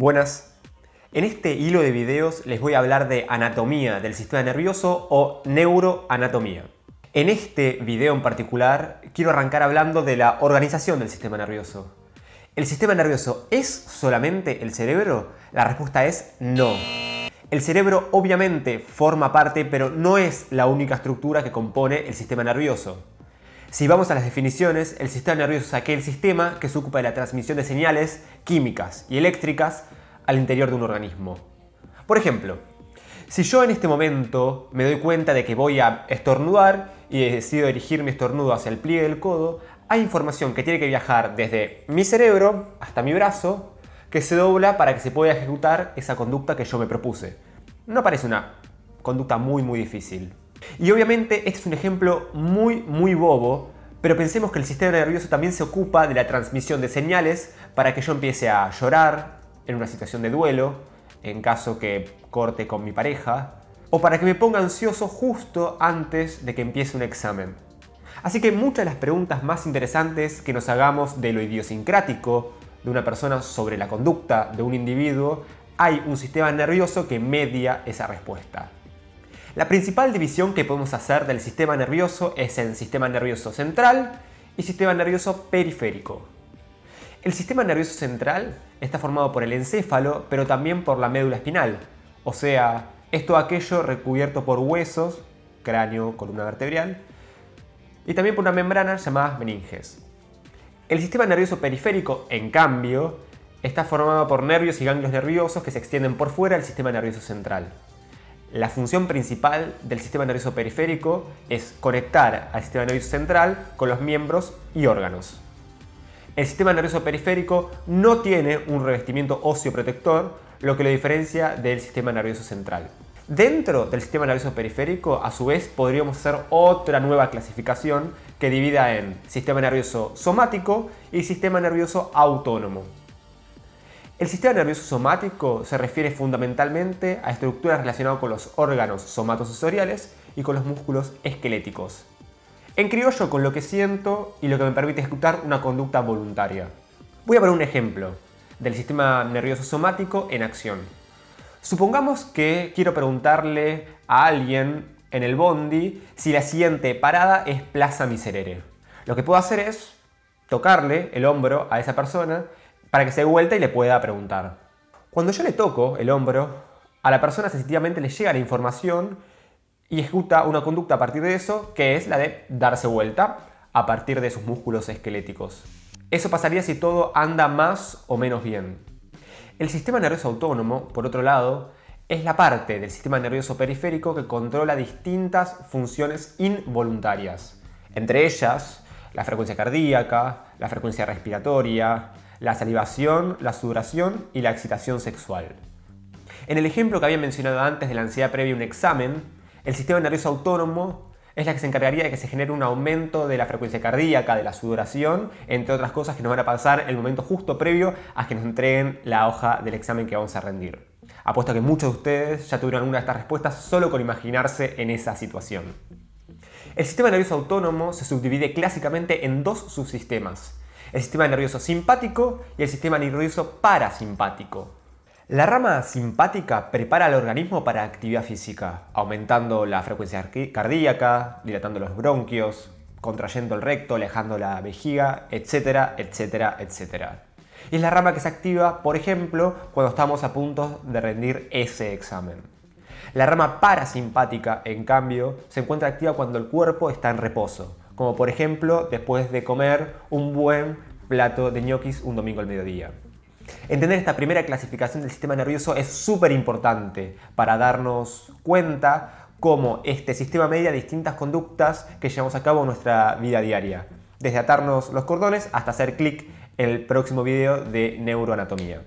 Buenas. En este hilo de videos les voy a hablar de anatomía del sistema nervioso o neuroanatomía. En este video en particular quiero arrancar hablando de la organización del sistema nervioso. ¿El sistema nervioso es solamente el cerebro? La respuesta es no. El cerebro obviamente forma parte, pero no es la única estructura que compone el sistema nervioso. Si vamos a las definiciones, el sistema nervioso es aquel sistema que se ocupa de la transmisión de señales químicas y eléctricas al interior de un organismo. Por ejemplo, si yo en este momento me doy cuenta de que voy a estornudar y decido dirigir mi estornudo hacia el pliegue del codo, hay información que tiene que viajar desde mi cerebro hasta mi brazo que se dobla para que se pueda ejecutar esa conducta que yo me propuse. No parece una conducta muy muy difícil. Y obviamente este es un ejemplo muy, muy bobo, pero pensemos que el sistema nervioso también se ocupa de la transmisión de señales para que yo empiece a llorar en una situación de duelo, en caso que corte con mi pareja, o para que me ponga ansioso justo antes de que empiece un examen. Así que muchas de las preguntas más interesantes que nos hagamos de lo idiosincrático de una persona sobre la conducta de un individuo, hay un sistema nervioso que media esa respuesta. La principal división que podemos hacer del sistema nervioso es en sistema nervioso central y sistema nervioso periférico. El sistema nervioso central está formado por el encéfalo, pero también por la médula espinal, o sea, esto aquello recubierto por huesos, cráneo, columna vertebral, y también por una membrana llamada meninges. El sistema nervioso periférico, en cambio, está formado por nervios y ganglios nerviosos que se extienden por fuera del sistema nervioso central. La función principal del sistema nervioso periférico es conectar al sistema nervioso central con los miembros y órganos. El sistema nervioso periférico no tiene un revestimiento óseo protector, lo que lo diferencia del sistema nervioso central. Dentro del sistema nervioso periférico, a su vez, podríamos hacer otra nueva clasificación que divida en sistema nervioso somático y sistema nervioso autónomo. El sistema nervioso somático se refiere fundamentalmente a estructuras relacionadas con los órganos somatosensoriales y con los músculos esqueléticos. En criollo con lo que siento y lo que me permite ejecutar una conducta voluntaria. Voy a poner un ejemplo del sistema nervioso somático en acción. Supongamos que quiero preguntarle a alguien en el bondi si la siguiente parada es Plaza Miserere. Lo que puedo hacer es tocarle el hombro a esa persona para que se dé vuelta y le pueda preguntar. Cuando yo le toco el hombro, a la persona sensitivamente le llega la información y ejecuta una conducta a partir de eso, que es la de darse vuelta a partir de sus músculos esqueléticos. Eso pasaría si todo anda más o menos bien. El sistema nervioso autónomo, por otro lado, es la parte del sistema nervioso periférico que controla distintas funciones involuntarias, entre ellas la frecuencia cardíaca, la frecuencia respiratoria, la salivación, la sudoración y la excitación sexual. En el ejemplo que había mencionado antes de la ansiedad previa a un examen, el sistema nervioso autónomo es la que se encargaría de que se genere un aumento de la frecuencia cardíaca, de la sudoración, entre otras cosas que nos van a pasar el momento justo previo a que nos entreguen la hoja del examen que vamos a rendir. Apuesto que muchos de ustedes ya tuvieron alguna de estas respuestas solo con imaginarse en esa situación. El sistema nervioso autónomo se subdivide clásicamente en dos subsistemas, el sistema nervioso simpático y el sistema nervioso parasimpático. La rama simpática prepara al organismo para actividad física, aumentando la frecuencia cardíaca, dilatando los bronquios, contrayendo el recto, alejando la vejiga, etcétera, etcétera, etcétera. Y es la rama que se activa, por ejemplo, cuando estamos a punto de rendir ese examen. La rama parasimpática, en cambio, se encuentra activa cuando el cuerpo está en reposo, como por ejemplo después de comer un buen plato de ñoquis un domingo al mediodía. Entender esta primera clasificación del sistema nervioso es súper importante para darnos cuenta cómo este sistema media distintas conductas que llevamos a cabo en nuestra vida diaria, desde atarnos los cordones hasta hacer clic en el próximo video de neuroanatomía.